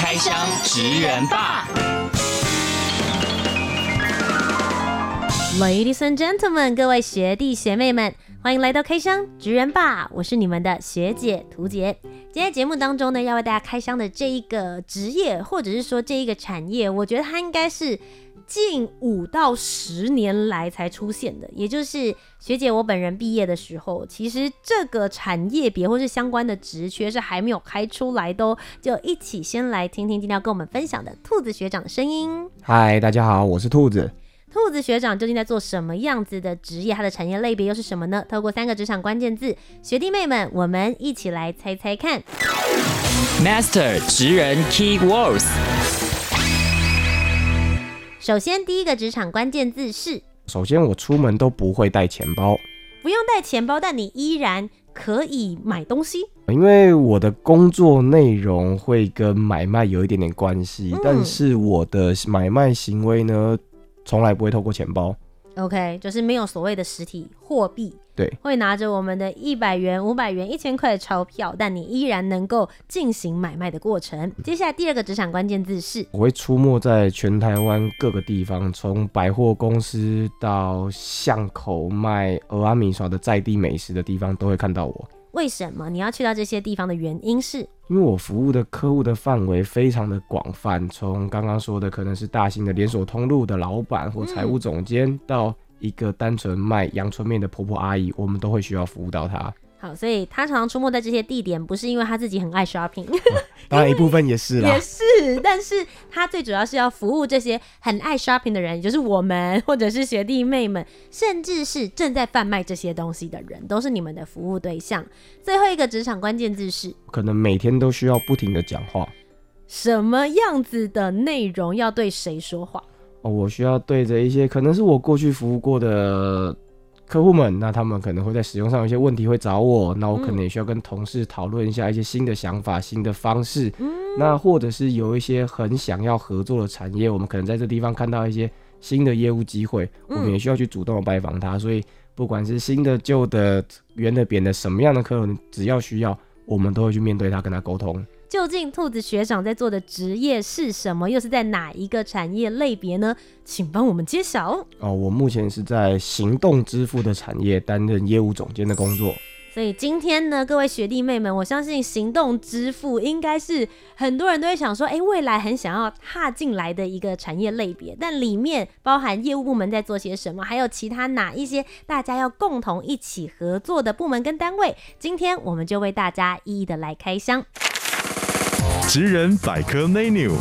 开箱职人吧，Ladies and gentlemen，各位学弟学妹们，欢迎来到开箱职人吧，我是你们的学姐图杰。今天节目当中呢，要为大家开箱的这一个职业，或者是说这一个产业，我觉得它应该是。近五到十年来才出现的，也就是学姐我本人毕业的时候，其实这个产业别或是相关的职缺是还没有开出来的哦。就一起先来听听今天要跟我们分享的兔子学长的声音。嗨，大家好，我是兔子。兔子学长究竟在做什么样子的职业？他的产业类别又是什么呢？透过三个职场关键字，学弟妹们，我们一起来猜猜看。Master 职人 Key Words。首先，第一个职场关键字是：首先，我出门都不会带钱包。不用带钱包，但你依然可以买东西。因为我的工作内容会跟买卖有一点点关系，嗯，但是我的买卖行为呢，从来不会透过钱包。OK，就是没有所谓的实体货币，对，会拿着我们的一百元、五百元、一千块的钞票，但你依然能够进行买卖的过程。接下来第二个职场关键字是，我会出没在全台湾各个地方，从百货公司到巷口卖蚵仔米线的在地美食的地方，都会看到我。为什么你要去到这些地方的原因是？因为我服务的客户的范围非常的广泛，从刚刚说的可能是大型的连锁通路的老板或财务总监，嗯，到一个单纯卖阳春面的婆婆阿姨，我们都会需要服务到她。好，所以她常常出没在这些地点，不是因为她自己很爱 shopping，哦、当然一部分也是啦，也是，但是她最主要是要服务这些很爱 shopping 的人，也就是我们或者是学弟妹们，甚至是正在贩卖这些东西的人，都是你们的服务对象。最后一个职场关键字是，可能每天都需要不停的讲话，什么样子的内容要对谁说话？哦，我需要对着一些可能是我过去服务过的。客户们，那他们可能会在使用上有一些问题会找我，那我可能也需要跟同事讨论一下一些新的想法、新的方式。嗯，那或者是有一些很想要合作的产业，我们可能在这地方看到一些新的业务机会，我们也需要去主动的拜访他。所以，不管是新的、旧的、圆的、扁的，什么样的客人，只要需要，我们都会去面对他，跟他沟通。究竟兔子学长在做的职业是什么？又是在哪一个产业类别呢？请帮我们揭晓。哦，我目前是在行动支付的产业担任业务总监的工作。所以今天呢，各位学弟妹们，我相信行动支付应该是很多人都会想说，哎，未来很想要踏进来的一个产业类别。但里面包含业务部门在做些什么，还有其他哪一些大家要共同一起合作的部门跟单位？今天我们就为大家一一的来开箱。职人百科 menu。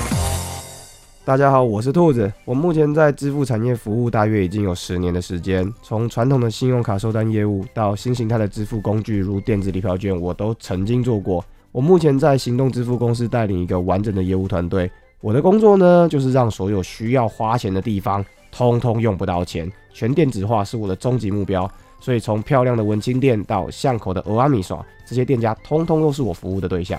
大家好，我是兔子。我目前在支付产业服务大约已经有十年的时间，从传统的信用卡收单业务到新形态的支付工具，如电子礼票券，我都曾经做过。我目前在行动支付公司带领一个完整的业务团队。我的工作呢，就是让所有需要花钱的地方，通通用不到钱，全电子化是我的终极目标。所以从漂亮的文青店到巷口的蚵仔面线，这些店家通通都是我服务的对象。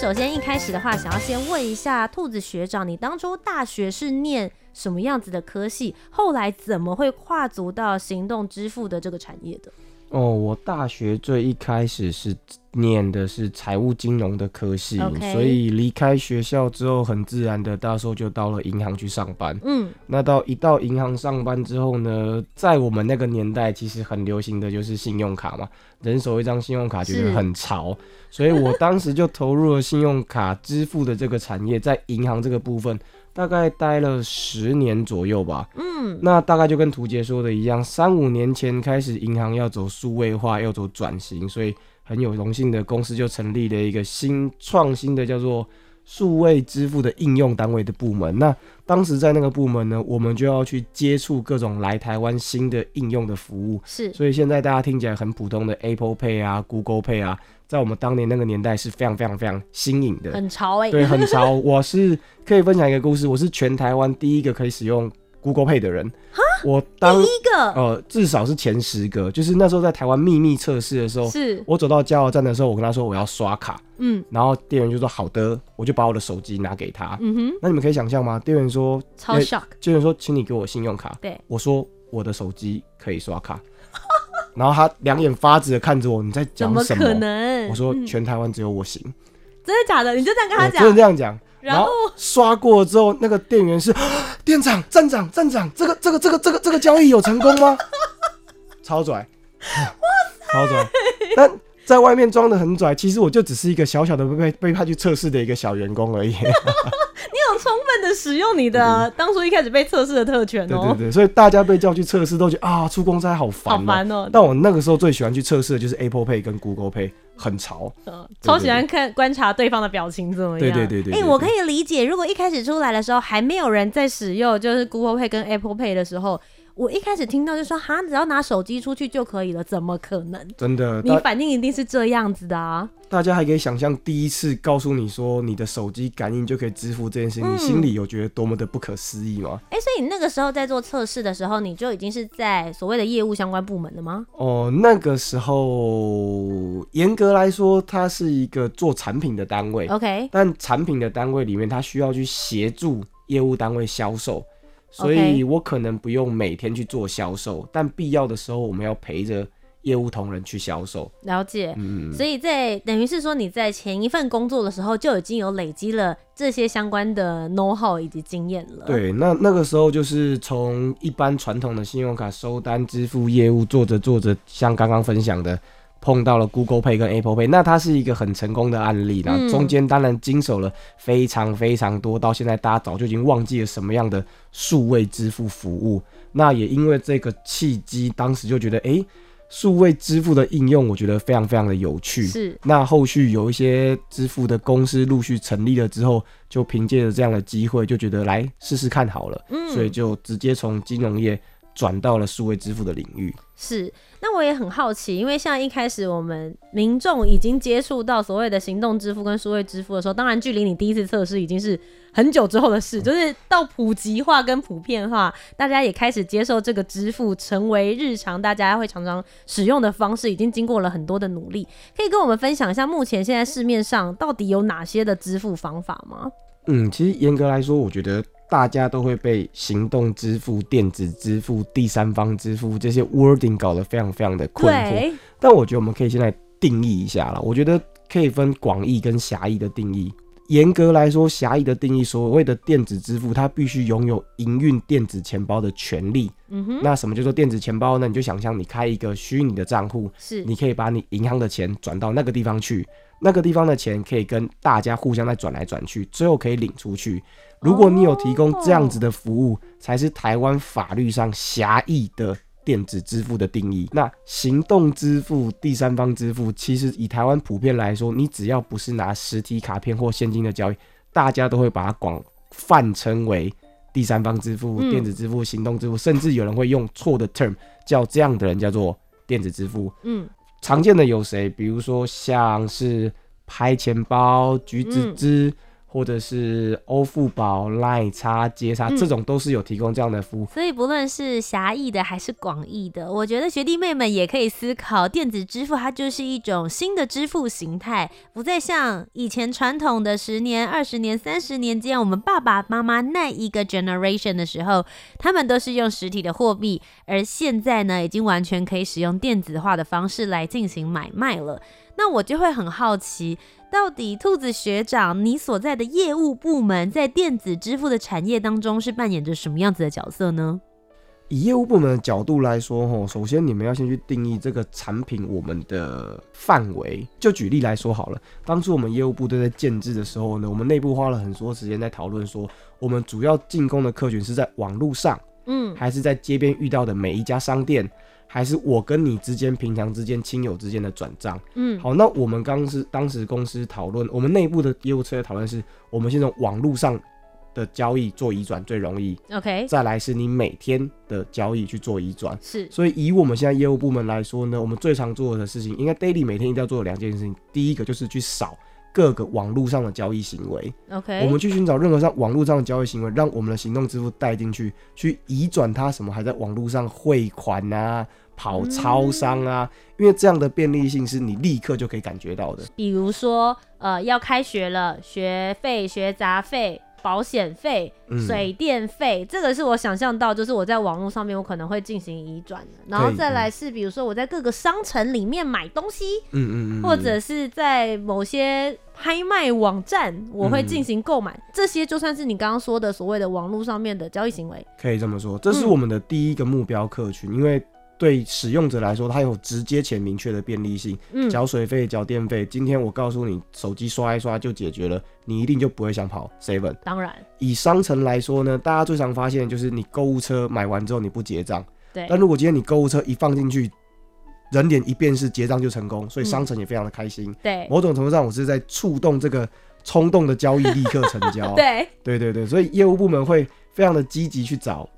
首先一开始的话，想要先问一下兔子学长，你当初大学是念什么样子的科系？后来怎么会跨足到行动支付的这个产业的？哦，我大学最一开始是念的是财务金融的科系，Okay. 所以离开学校之后，很自然的，大时候就到了银行去上班。嗯，那到一到银行上班之后呢，在我们那个年代，其实很流行的就是信用卡嘛，人手一张信用卡觉得很潮，所以我当时就投入了信用卡支付的这个产业，在银行这个部分。大概待了十年左右吧。嗯，那大概就跟图杰说的一样，三五年前开始，银行要走数位化，要走转型，所以很有荣幸的公司就成立了一个新创新的叫做数位支付的应用单位的部门。那当时在那个部门呢，我们就要去接触各种来台湾新的应用的服务。是，所以现在大家听起来很普通的 Apple Pay 啊、Google Pay 啊。在我们当年那个年代是非常非常非常新颖的，很潮哎、欸，对，很潮。我是可以分享一个故事，我是全台湾第一个可以使用 Google Pay 的人。我当第一个，呃，至少是前十个。就是那时候在台湾秘密测试的时候，是。我走到加油站的时候，我跟他说我要刷卡，嗯，然后店员就说好的，我就把我的手机拿给他，嗯哼，那你们可以想象吗？店员说超 shock，店员说，请你给我信用卡，对，我说我的手机可以刷卡，然后他两眼发直的看着我，你在讲什么？我说全台湾只有我行，真的假的？你就这样跟他讲？真的这样讲。然后刷过之后，那个店员是 店长、站长、站长，这个、这个、这个、这个、这个交易有成功吗？超拽，哇塞，超拽！但在外面装的很拽，其实我就只是一个小小的被被派去测试的一个小员工而已。你有充分的使用你的当初一开始被测试的特权哦。对对对，所以大家被叫去测试都觉得啊，出公差好烦，好烦哦。但我那个时候最喜欢去测试的就是 Apple Pay 跟 Google Pay。很潮，嗯，超喜欢看观察对方的表情怎么样？对对对对。哎，我可以理解，如果一开始出来的时候还没有人在使用，就是 Google Pay 跟 Apple Pay 的时候，我一开始听到就说哈，只要拿手机出去就可以了，怎么可能？真的，你反应一定是这样子的啊！大家还可以想象第一次告诉你说你的手机感应就可以支付这件事你心里有觉得多么的不可思议吗？哎、欸，所以你那个时候在做测试的时候，你就已经是在所谓的业务相关部门了吗？哦，那个时候严格来说，它是一个做产品的单位。OK，但产品的单位里面，它需要去协助业务单位销售，所以我可能不用每天去做销售，但必要的时候，我们要陪着。业务同仁去销售，了解。嗯，所以在等于是说你在前一份工作的时候就已经有累积了这些相关的 know how 以及经验了。对，那那个时候就是从一般传统的信用卡收单支付业务做着做着，像刚刚分享的，碰到了 Google Pay 跟 Apple Pay，那它是一个很成功的案例。那中间当然经手了非常非常多，到现在大家早就已经忘记了什么样的数位支付服务。那也因为这个契机，当时就觉得哎。欸数位支付的应用，我觉得非常非常的有趣。是，那后续有一些支付的公司陆续成立了之后，就凭借着这样的机会，就觉得来试试看好了。嗯，所以就直接从金融业转到了数位支付的领域。是，那我也很好奇，因为像一开始我们民众已经接触到所谓的行动支付跟数位支付的时候，当然距离你第一次测试已经是很久之后的事，就是到普及化跟普遍化，大家也开始接受这个支付成为日常，大家会常常使用的方式，已经经过了很多的努力。可以跟我们分享一下，目前现在市面上到底有哪些的支付方法吗？嗯，其实严格来说，我觉得。大家都会被行动支付、电子支付、第三方支付这些 wording 搞得非常非常的困惑。但我觉得我们可以现在定义一下了。我觉得可以分广义跟狭义的定义。严格来说，狭义的定义，所谓的电子支付，它必须拥有营运电子钱包的权利。嗯哼。那什么叫做电子钱包呢？你就想象你开一个虚拟的账户，是，你可以把你银行的钱转到那个地方去，那个地方的钱可以跟大家互相再转来转去，最后可以领出去。如果你有提供这样子的服务，才是台湾法律上狭义的电子支付的定义。那行动支付、第三方支付，其实以台湾普遍来说，你只要不是拿实体卡片或现金的交易，大家都会把它广泛称为第三方支付、电子支付、行动支付，甚至有人会用错的 term 叫这样的人叫做电子支付。嗯，常见的有谁？比如说像是拍钱包、橘子汁。或者是欧付宝、赖差、接差，这种都是有提供这样的服务。所以不论是狭义的还是广义的，我觉得学弟妹们也可以思考，电子支付它就是一种新的支付形态，不再像以前传统的十年、二十年、三十年这样，我们爸爸妈妈那一个 generation 的时候，他们都是用实体的货币，而现在呢，已经完全可以使用电子化的方式来进行买卖了。那我就会很好奇，到底兔子学长，你所在的业务部门在电子支付的产业当中是扮演着什么样子的角色呢？以业务部门的角度来说，吼，首先你们要先去定义这个产品我们的范围。就举例来说好了，当初我们业务部队在建制的时候呢，我们内部花了很多时间在讨论说，我们主要进攻的客群是在网络上，嗯，还是在街边遇到的每一家商店。还是我跟你之间平常之间亲友之间的转账，嗯，好，那我们刚是当时公司讨论，我们内部的业务策略讨论是，我们先从网络上的交易做移转最容易。OK，再来是你每天的交易去做移转。是，所以以我们现在业务部门来说呢，我们最常做的事情，应该 daily 每天一定要做的两件事情。第一个就是去扫各个网络上的交易行为。OK，我们去寻找任何上网络上的交易行为，让我们的行动支付带进去，去移转它什么还在网络上汇款啊。跑超商啊，因为这样的便利性是你立刻就可以感觉到的。比如说，呃，要开学了，学费、学杂费、保险费、水电费，嗯，这个是我想象到，就是我在网络上面我可能会进行移转的。然后再来是，比如说我在各个商城里面买东西，嗯嗯嗯，或者是在某些拍卖网站，我会进行购买，嗯。这些就算是你刚刚说的所谓的网络上面的交易行为，可以这么说，这是我们的第一个目标客群，嗯，因为。对使用者来说，它有直接且明确的便利性。嗯，缴水费、缴电费，今天我告诉你，手机刷一刷就解决了，你一定就不会想跑 seven。当然，以商城来说呢，大家最常发现就是你购物车买完之后你不结账。对。但如果今天你购物车一放进去，人脸一辨识，结账就成功，所以商城也非常的开心。对。某种程度上，我是在触动这个冲动的交易，立刻成交。对。对对对，所以业务部门会非常的积极去找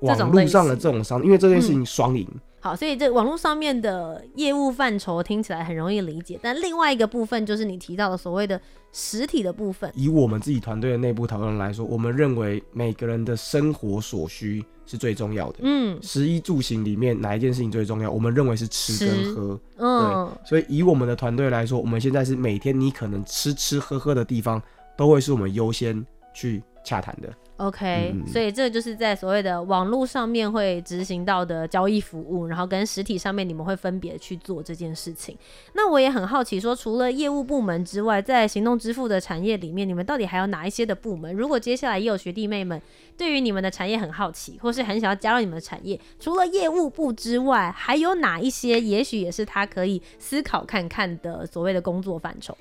网络上的这种商，因为这件事情双赢。嗯好，所以这网络上面的业务范畴听起来很容易理解，但另外一个部分就是你提到的所谓的实体的部分。以我们自己团队的内部讨论来说，我们认为每个人的生活所需是最重要的。嗯，食衣住行里面哪一件事情最重要？我们认为是吃跟喝。嗯，对。所以以我们的团队来说，我们现在是每天你可能吃吃喝喝的地方，都会是我们优先去洽谈的。OK，嗯，所以这就是在所谓的网络上面会执行到的交易服务，然后跟实体上面你们会分别去做这件事情。那我也很好奇，说除了业务部门之外，在行动支付的产业里面，你们到底还有哪一些的部门？如果接下来也有学弟妹们对于你们的产业很好奇，或是很想要加入你们的产业，除了业务部之外，还有哪一些也许也是他可以思考看看的所谓的工作范畴？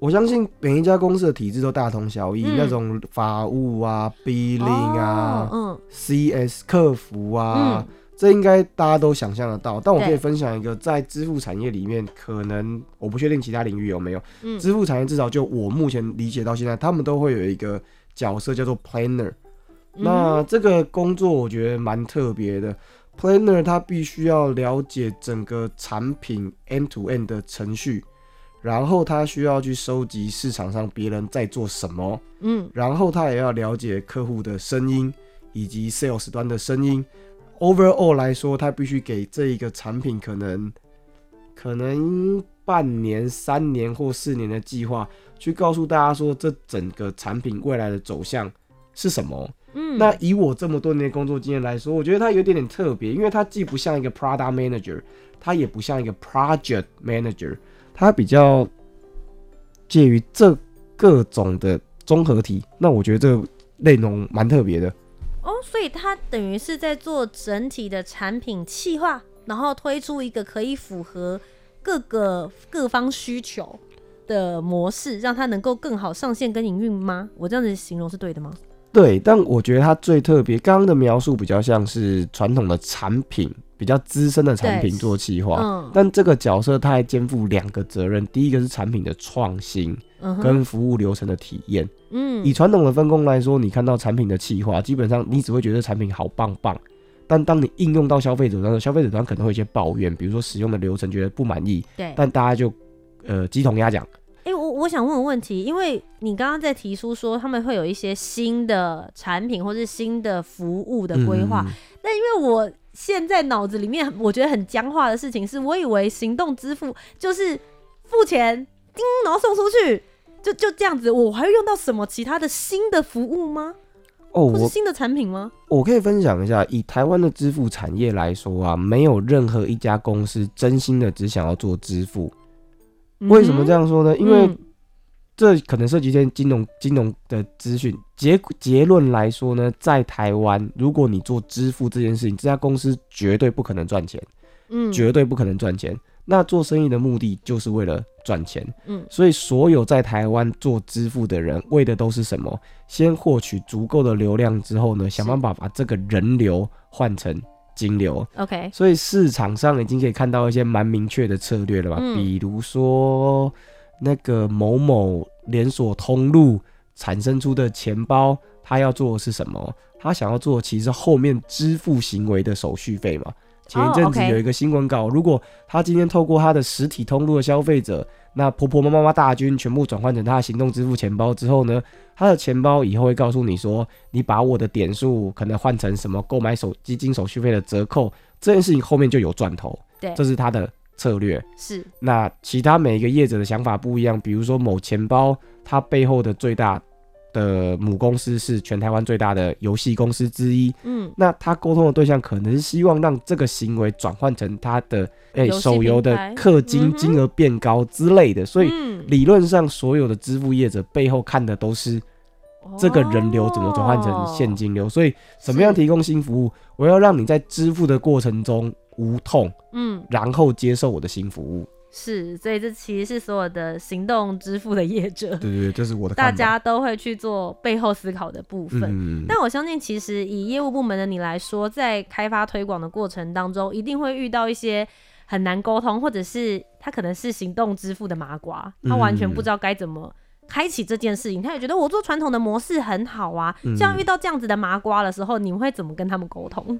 我相信每一家公司的体制都大同小异，嗯，那种法务啊、billing 啊、哦嗯、CS 客服啊，嗯、这应该大家都想象得到。但我可以分享一个，在支付产业里面，可能我不确定其他领域有没有。嗯、支付产业至少就我目前理解到现在，他们都会有一个角色叫做 planner。嗯、那这个工作我觉得蛮特别的，planner 他必须要了解整个产品 end to end 的程序。然后他需要去收集市场上别人在做什么，嗯，然后他也要了解客户的声音以及 sales 端的声音。Overall 来说，他必须给这一个产品可能可能半年、三年或四年的计划，去告诉大家说这整个产品未来的走向是什么。嗯，那以我这么多年的工作经验来说，我觉得他有点点特别，因为他既不像一个 product manager，他也不像一个 project manager。它比较介于这各种的综合体，那我觉得这个内容蛮特别的哦。所以它等于是在做整体的产品企划，然后推出一个可以符合各个各方需求的模式，让它能够更好上线跟营运吗？我这样子形容是对的吗？对，但我觉得它最特别，刚刚的描述比较像是传统的产品。比较资深的产品做企划，嗯，但这个角色他还肩负两个责任，第一个是产品的创新，跟服务流程的体验。嗯，以传统的分工来说，你看到产品的企划，基本上你只会觉得产品好棒棒，但当你应用到消费者端，消费者端可能会有一些抱怨，比如说使用的流程觉得不满意。对，但大家就呃鸡同鸭讲。哎、欸，我我想问个问题，因为你刚刚在提出说他们会有一些新的产品或是新的服务的规划，那、嗯、因为我。现在脑子里面我觉得很僵化的事情是，我以为行动支付就是付钱，叮，然后送出去，就就这样子。我还会用到什么其他的新的服务吗？哦，或是新的产品吗？我，可以分享一下，以台湾的支付产业来说啊，没有任何一家公司真心的只想要做支付。为什么这样说呢？因为、嗯这可能涉及一些金融金融的资讯。结结论来说呢，在台湾，如果你做支付这件事情，这家公司绝对不可能赚钱，嗯，绝对不可能赚钱。那做生意的目的就是为了赚钱，嗯，所以所有在台湾做支付的人，为的都是什么？先获取足够的流量之后呢，想办法把这个人流换成金流。OK，所以市场上已经可以看到一些蛮明确的策略了吧？嗯，比如说。那个某某连锁通路产生出的钱包，他要做的是什么？他想要做的其实后面支付行为的手续费嘛。前一阵子有一个新闻稿，oh. 如果他今天透过他的实体通路的消费者，那婆婆妈妈妈大军全部转换成他的行动支付钱包之后呢，他的钱包以后会告诉你说，你把我的点数可能换成什么购买手基金手续费的折扣，这件事情后面就有赚头。对，这是他的策略。是。那其他每一个业者的想法不一样，比如说某钱包，它背后的最大。的母公司是全台湾最大的游戏公司之一。嗯，那他沟通的对象可能是希望让这个行为转换成他的诶、欸、手游的氪金金额变高之类的。所以理论上所有的支付业者背后看的都是这个人流怎么转换成现金流。所以怎么样提供新服务？我要让你在支付的过程中无痛，嗯，然后接受我的新服务。是，所以这其实是所有的行动支付的业者，对对对，这是我的，大家都会去做背后思考的部分。嗯，但我相信，其实以业务部门的你来说，在开发推广的过程当中，一定会遇到一些很难沟通，或者是他可能是行动支付的麻瓜，他完全不知道该怎么开启这件事情，他也觉得我做传统的模式很好啊。像遇到这样子的麻瓜的时候，你会怎么跟他们沟通？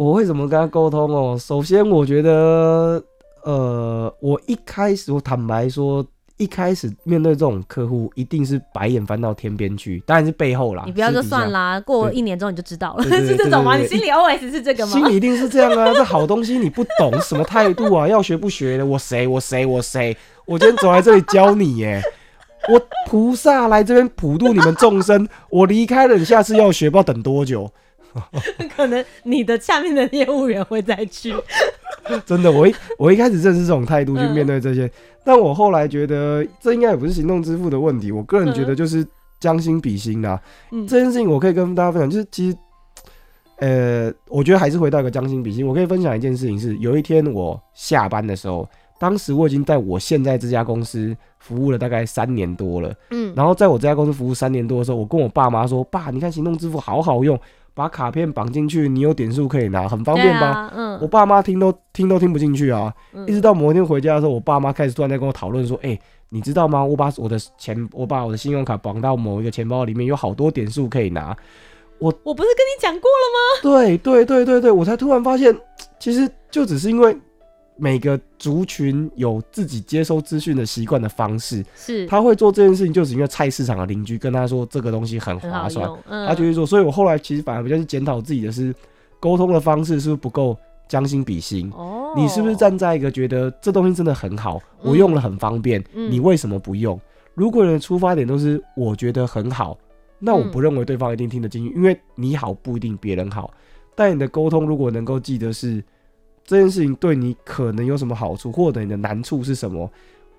我会怎么跟他沟通哦？首先，我觉得。呃，我一开始，我坦白说，一开始面对这种客户，一定是白眼翻到天边去，当然是背后啦。你不要就算啦，过一年之后你就知道了，是这种吗？你心里 OS 是这个吗？心里一定是这样啊！这好东西你不懂，什么态度啊？要学不学的？我谁？我谁？我谁？我今天走来这里教你耶！我菩萨来这边普度你们众生，我离开了，你下次要学，不知道等多久。可能你的下面的业务员会再去。真的，我一我一开始正是这种态度去面对这些，嗯、但我后来觉得这应该也不是行动支付的问题。我个人觉得就是将心比心啦。嗯、这件事情我可以跟大家分享，就是其实，呃，我觉得还是回到一个将心比心。我可以分享一件事情是，有一天我下班的时候，当时我已经在我现在这家公司服务了大概三年多了。嗯，然后在我这家公司服务三年多的时候，我跟我爸妈说：“爸，你看行动支付好好用。”把卡片绑进去，你有点数可以拿，很方便吧？啊、嗯，我爸妈听都听都听不进去啊！嗯、一直到某一天回家的时候，我爸妈开始突然在跟我讨论说：“哎、欸，你知道吗？我把我的钱，我把我的信用卡绑到某一个钱包里面，有好多点数可以拿。”我我不是跟你讲过了吗？对对对对对，我才突然发现，其实就只是因为。每个族群有自己接收资讯的习惯的方式，是他会做这件事情，就是因为菜市场的邻居跟他说这个东西很划算，嗯、他就会做。所以我后来其实反而比较去检讨自己的是沟通的方式是不是不够将心比心。哦，你是不是站在一个觉得这东西真的很好，我用了很方便，嗯、你为什么不用？嗯、如果你的出发点都是我觉得很好，那我不认为对方一定听得进去，因为你好不一定别人好。但你的沟通如果能够记得是。这件事情对你可能有什么好处，或者你的难处是什么？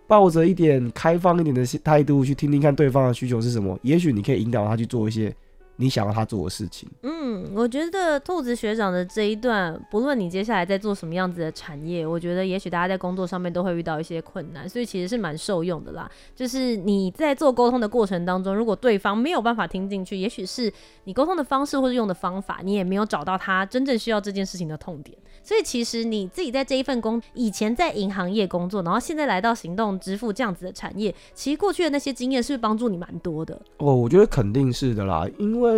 抱着一点开放一点的态度去听听看对方的需求是什么，也许你可以引导他去做一些你想要他做的事情。嗯，我觉得兔子学长的这一段，不论你接下来在做什么样子的产业，我觉得也许大家在工作上面都会遇到一些困难，所以其实是蛮受用的啦。就是你在做沟通的过程当中，如果对方没有办法听进去，也许是你沟通的方式或者用的方法，你也没有找到他真正需要这件事情的痛点。所以其实你自己在这一份工，以前在银行业工作，然后现在来到行动支付这样子的产业，其实过去的那些经验是不是帮助你蛮多的？哦，我觉得肯定是的啦。因为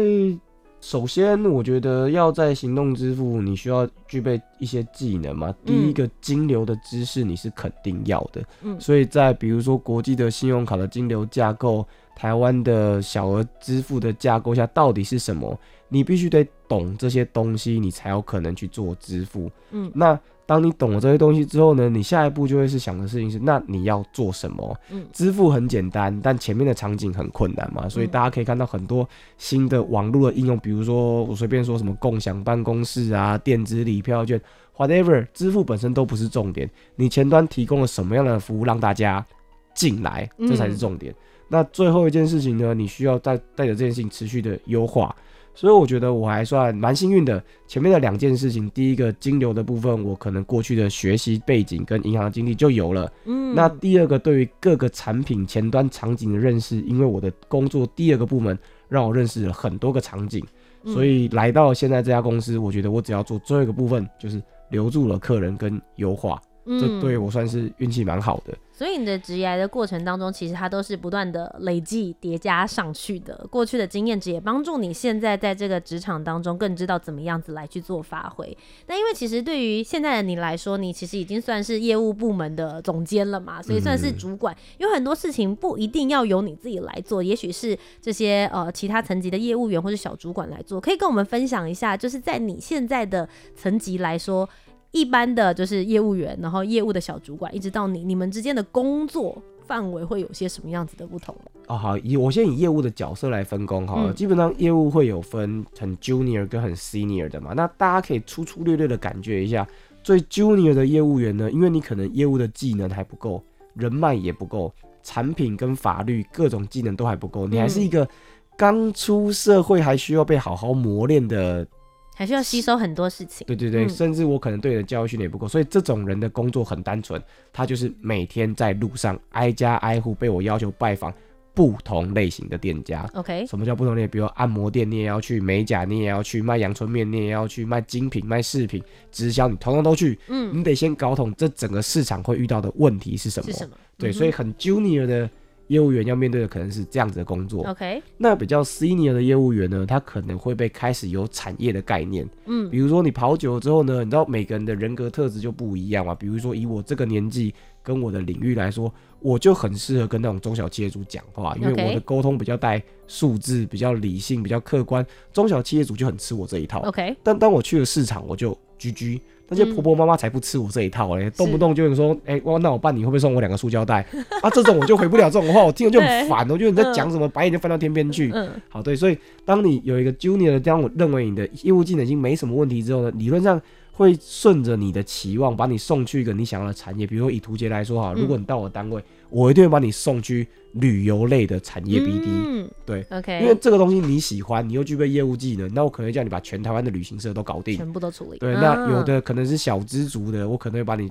首先，我觉得要在行动支付，你需要具备一些技能嘛。第一个，金流的知识你是肯定要的。嗯，所以在比如说国际的信用卡的金流架构，台湾的小额支付的架构下，到底是什么？你必须得懂这些东西，你才有可能去做支付。嗯，那当你懂了这些东西之后呢，你下一步就会是想的事情是，那你要做什么？嗯，支付很简单，但前面的场景很困难嘛，所以大家可以看到很多新的网络的应用，比如说我随便说什么共享办公室啊、电子礼票券，whatever，支付本身都不是重点，你前端提供了什么样的服务让大家进来，这才是重点。嗯，那最后一件事情呢，你需要带带着这件事情持续的优化。所以我觉得我还算蛮幸运的。前面的两件事情，第一个金流的部分，我可能过去的学习背景跟银行经历就有了。嗯，那第二个对于各个产品前端场景的认识，因为我的工作第二个部门让我认识了很多个场景，所以来到现在这家公司，我觉得我只要做最后一个部分，就是留住了客人跟优化。嗯、这对我算是运气蛮好的。所以你的职业的过程当中，其实它都是不断的累计叠加上去的。过去的经验值也帮助你现在在这个职场当中更知道怎么样子来去做发挥。那因为其实对于现在的你来说，你其实已经算是业务部门的总监了嘛，所以算是主管。嗯、有很多事情不一定要由你自己来做，也许是这些呃其他层级的业务员或者小主管来做。可以跟我们分享一下，就是在你现在的层级来说。一般的就是业务员，然后业务的小主管，一直到你，你们之间的工作范围会有些什么样子的不同？哦，好，以我先以业务的角色来分工好了，嗯、基本上业务会有分很 junior 跟很 senior 的嘛，那大家可以粗粗略略的感觉一下，最 junior 的业务员呢，因为你可能业务的技能还不够，人脉也不够，产品跟法律各种技能都还不够，你还是一个刚出社会还需要被好好磨练的。还需要吸收很多事情，对对对，嗯、甚至我可能对你的教育训练也不够，所以这种人的工作很单纯，他就是每天在路上挨家挨户被我要求拜访不同类型的店家。OK，什么叫不同类？比如按摩店你也要去，美甲你也要去，卖阳春面你也要去，卖精品卖饰品直销你统统都去。嗯，你得先搞懂这整个市场会遇到的问题是什么。是什么？对，嗯、所以很 junior 的。业务员要面对的可能是这样子的工作。OK，那比较 senior 的业务员呢，他可能会被开始有产业的概念。嗯，比如说你跑久了之后呢，你知道每个人的人格特质就不一样嘛。比如说以我这个年纪跟我的领域来说，我就很适合跟那种中小企业主讲话，因为我的沟通比较带数字，比较理性，比较客观。中小企业主就很吃我这一套。OK，但当我去了市场，我就 GG。那些婆婆妈妈才不吃我这一套嘞，嗯、动不动就会说：“哎是，哇、欸，那我办你会不会送我两个塑胶袋？” 啊，这种我就回不了这种话，我听了就很烦。我觉得你在讲什么，白眼就翻到天边去。嗯，好，对，所以当你有一个 junior 的，当我认为你的业务技能已经没什么问题之后呢，理论上。会顺着你的期望，把你送去一个你想要的产业。比如说以图杰来说哈，如果你到我单位，嗯、我一定会把你送去旅游类的产业 BD。嗯，对，OK，因为这个东西你喜欢，你又具备业务技能，那我可能叫你把全台湾的旅行社都搞定，全部都处理。对，那有的可能是小资族的，我可能会把你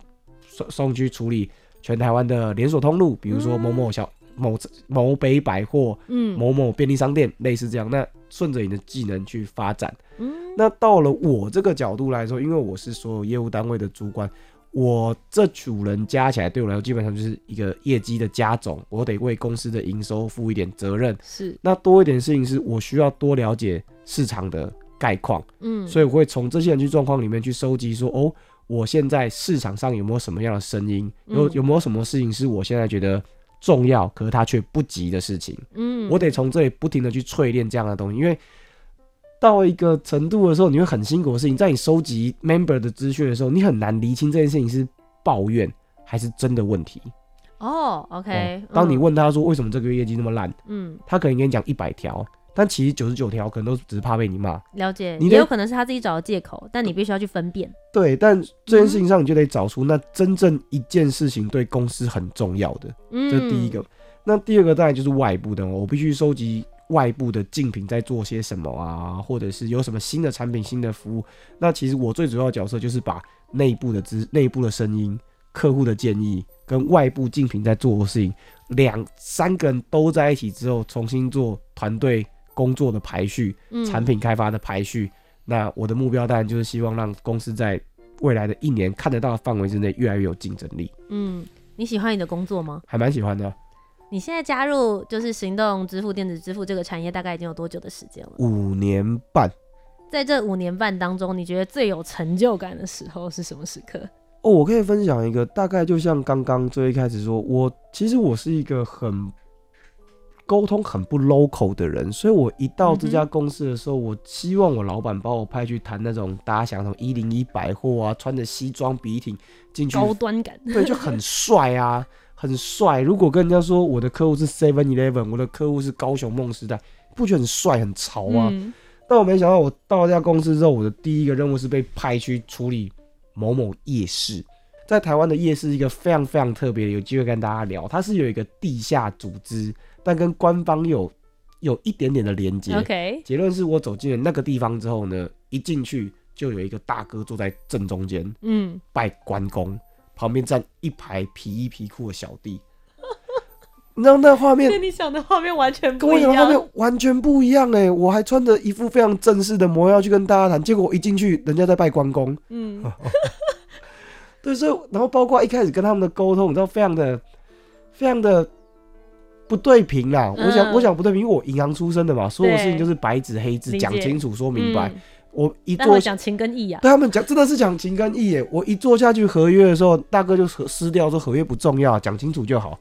送送去处理全台湾的连锁通路，比如说某某小。某某北百货，嗯，某某便利商店，类似这样。那顺着你的技能去发展，嗯，那到了我这个角度来说，因为我是所有业务单位的主管，我这组人加起来对我来说，基本上就是一个业绩的加总，我得为公司的营收负一点责任。是，那多一点事情是我需要多了解市场的概况，嗯，所以我会从这些人去状况里面去收集说，哦，我现在市场上有没有什么样的声音？有有没有什么事情是我现在觉得。重要，可是它却不急的事情。嗯，我得从这里不停的去淬炼这样的东西，因为到一个程度的时候，你会很辛苦的事情，在你收集 member 的资讯的时候，你很难厘清这件事情是抱怨还是真的问题。哦，OK，当你问他说为什么这个月业绩那么烂，嗯，他可能跟你讲一百条。但其实九十九条可能都只是怕被你骂，了解，你也有可能是他自己找的借口，但你必须要去分辨。对，但这件事情上你就得找出那真正一件事情对公司很重要的，嗯，这是第一个。那第二个当然就是外部的，我必须收集外部的竞品在做些什么啊，或者是有什么新的产品、新的服务。那其实我最主要的角色就是把内部的资、内部的声音、客户的建议跟外部竞品在做的事情，两三个人都在一起之后，重新做团队。工作的排序，产品开发的排序，嗯、那我的目标当然就是希望让公司在未来的一年看得到的范围之内越来越有竞争力。嗯，你喜欢你的工作吗？还蛮喜欢的。你现在加入就是行动支付、电子支付这个产业，大概已经有多久的时间了？五年半。在这五年半当中，你觉得最有成就感的时候是什么时刻？哦，我可以分享一个，大概就像刚刚最一开始说，我其实我是一个很。沟通很不 local 的人，所以我一到这家公司的时候，我希望我老板把我派去谈那种大家想什么一零一百货啊，穿着西装笔挺进去，高端感，对，就很帅啊，很帅。如果跟人家说我的客户是 Seven Eleven，我的客户是高雄梦时代，不觉得很帅很潮吗？嗯、但我没想到，我到了这家公司之后，我的第一个任务是被派去处理某某夜市。在台湾的夜市，一个非常非常特别的，有机会跟大家聊，它是有一个地下组织。但跟官方有有一点点的连接。OK，结论是我走进了那个地方之后呢，一进去就有一个大哥坐在正中间，嗯，拜关公，旁边站一排皮衣皮裤的小弟。你知道那画面跟你想的画面完全不一样，跟我想的画面完全不一样哎！我还穿着一副非常正式的模样去跟大家谈，结果我一进去，人家在拜关公。嗯。对，所以然后包括一开始跟他们的沟通，你知道非常的非常的不对平啦。嗯、我想我想不对平，因为我银行出身的嘛，所有事情就是白纸黑字讲清楚说明白。嗯、我一做讲情跟义啊，对他们讲真的是讲情跟义耶。我一做下去合约的时候，大哥就撕掉说合约不重要，讲清楚就好。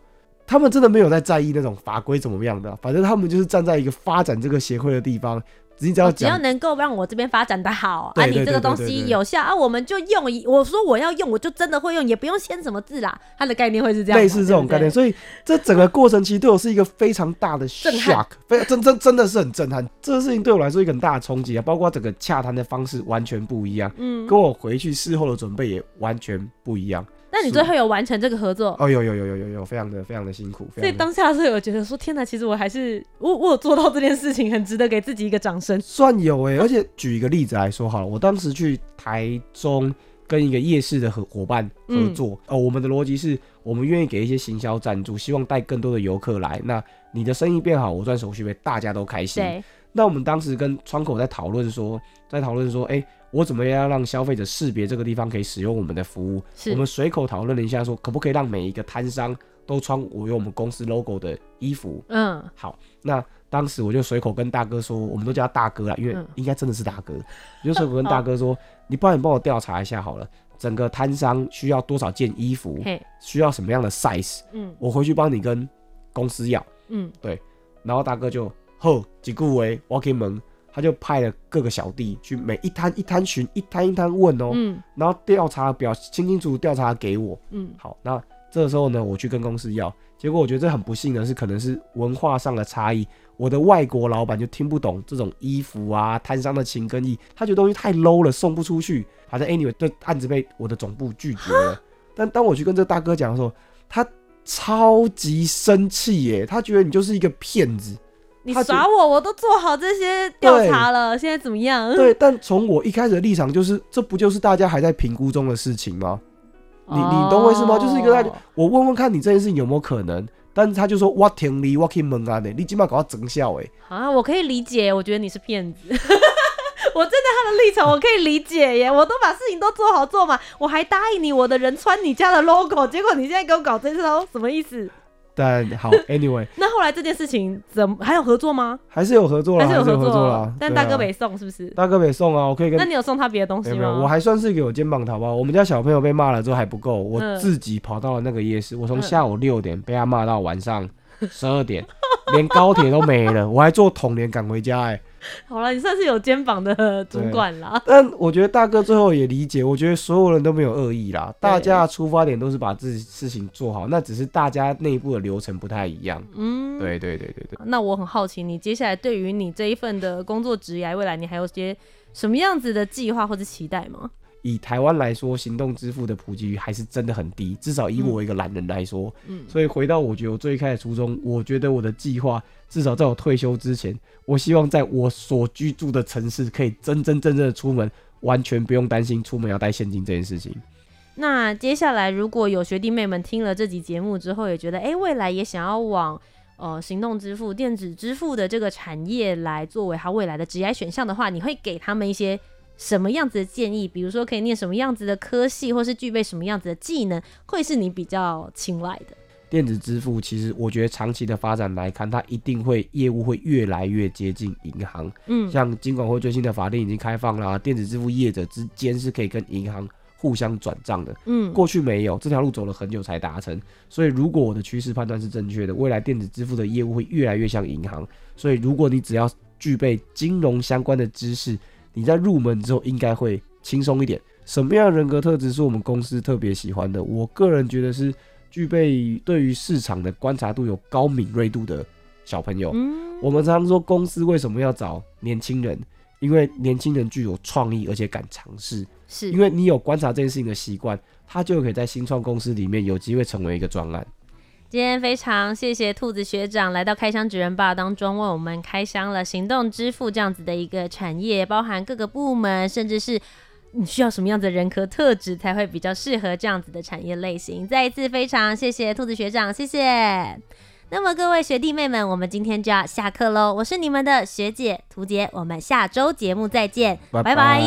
他们真的没有在在意那种法规怎么样的，反正他们就是站在一个发展这个协会的地方。只要只要能够让我这边发展的好啊，你这个东西有效啊，我们就用。我说我要用，我就真的会用，也不用签什么字啦。它的概念会是这样，类似这种概念。所以这整个过程其实对我是一个非常大的 shock，非常真真真的是很震撼。这个事情对我来说一个很大的冲击啊，包括整个洽谈的方式完全不一样，嗯，跟我回去事后的准备也完全不一样。那你最后有完成这个合作？哦，有有有有有有，非常的非常的辛苦。所以当下的时候有觉得说，天哪，其实我还是我我有做到这件事情，很值得给自己一个掌声。算有哎、欸，而且举一个例子来说好了，我当时去台中跟一个夜市的合伙伴合作，嗯、哦，我们的逻辑是我们愿意给一些行销赞助，希望带更多的游客来。那你的生意变好，我赚手续费，大家都开心。对。那我们当时跟窗口在讨论说，在讨论说，哎、欸。我怎么样让消费者识别这个地方可以使用我们的服务？我们随口讨论了一下，说可不可以让每一个摊商都穿我有我们公司 logo 的衣服？嗯，好。那当时我就随口跟大哥说，我们都叫他大哥啦，因为应该真的是大哥。嗯、我就随口跟大哥说，你帮你帮我调查一下好了，整个摊商需要多少件衣服？需要什么样的 size？嗯，我回去帮你跟公司要。嗯，对。然后大哥就吼几顾为 walking 门。他就派了各个小弟去每一摊一摊巡，一摊一摊问哦，嗯，然后调查表清清楚楚调查给我，嗯，好，那这个时候呢，我去跟公司要，结果我觉得这很不幸的是，可能是文化上的差异，我的外国老板就听不懂这种衣服啊摊商的情跟义，他觉得东西太 low 了，送不出去，反正 anyway，这案子被我的总部拒绝了。但当我去跟这个大哥讲的时候，他超级生气耶，他觉得你就是一个骗子。你耍我，我都做好这些调查了，现在怎么样？对，但从我一开始的立场就是，这不就是大家还在评估中的事情吗？你你懂我意思吗？就是一个大家，我问问看你这件事情有没有可能，但是他就说我挺你，我可以蒙啊的，你起码搞到整笑哎。啊，我可以理解，我觉得你是骗子，我站在他的立场，我可以理解耶，我都把事情都做好做嘛，我还答应你我的人穿你家的 logo，结果你现在给我搞这招，什么意思？但好，Anyway，那后来这件事情怎么还有合作吗？还是有合作了，还是有合作了。但大哥没送，是不是？大哥没送啊，我可以跟。那你有送他别的东西吗？我还算是给我肩膀，好不好？我们家小朋友被骂了之后还不够，我自己跑到了那个夜市，我从下午六点被他骂到晚上十二点，连高铁都没了，我还坐统联赶回家，哎。好了，你算是有肩膀的主管啦。但我觉得大哥最后也理解，我觉得所有人都没有恶意啦，大家的出发点都是把自己事情做好，那只是大家内部的流程不太一样。嗯，对对对对对。那我很好奇，你接下来对于你这一份的工作职业，未来你还有些什么样子的计划或者期待吗？以台湾来说，行动支付的普及率还是真的很低，至少以我一个懒人来说。嗯，所以回到我觉得我最开始初衷，我觉得我的计划至少在我退休之前，我希望在我所居住的城市可以真真正正的出门，完全不用担心出门要带现金这件事情。那接下来如果有学弟妹们听了这集节目之后，也觉得哎、欸，未来也想要往呃行动支付、电子支付的这个产业来作为他未来的职业选项的话，你会给他们一些？什么样子的建议？比如说可以念什么样子的科系，或是具备什么样子的技能，会是你比较青睐的？电子支付其实我觉得长期的发展来看，它一定会业务会越来越接近银行。嗯，像金管会最新的法令已经开放了，电子支付业者之间是可以跟银行互相转账的。嗯，过去没有，这条路走了很久才达成。所以如果我的趋势判断是正确的，未来电子支付的业务会越来越像银行。所以如果你只要具备金融相关的知识，你在入门之后应该会轻松一点。什么样的人格特质是我们公司特别喜欢的？我个人觉得是具备对于市场的观察度有高敏锐度的小朋友。嗯，我们常常说公司为什么要找年轻人？因为年轻人具有创意，而且敢尝试。是因为你有观察这件事情的习惯，他就可以在新创公司里面有机会成为一个专案。今天非常谢谢兔子学长来到开箱职人 BAR 当中，为我们开箱了行动支付这样子的一个产业，包含各个部门，甚至是你需要什么样子的人格特质才会比较适合这样子的产业类型。再一次非常谢谢兔子学长，谢谢。那么各位学弟妹们，我们今天就要下课喽。我是你们的学姐屠洁，我们下周节目再见，拜拜。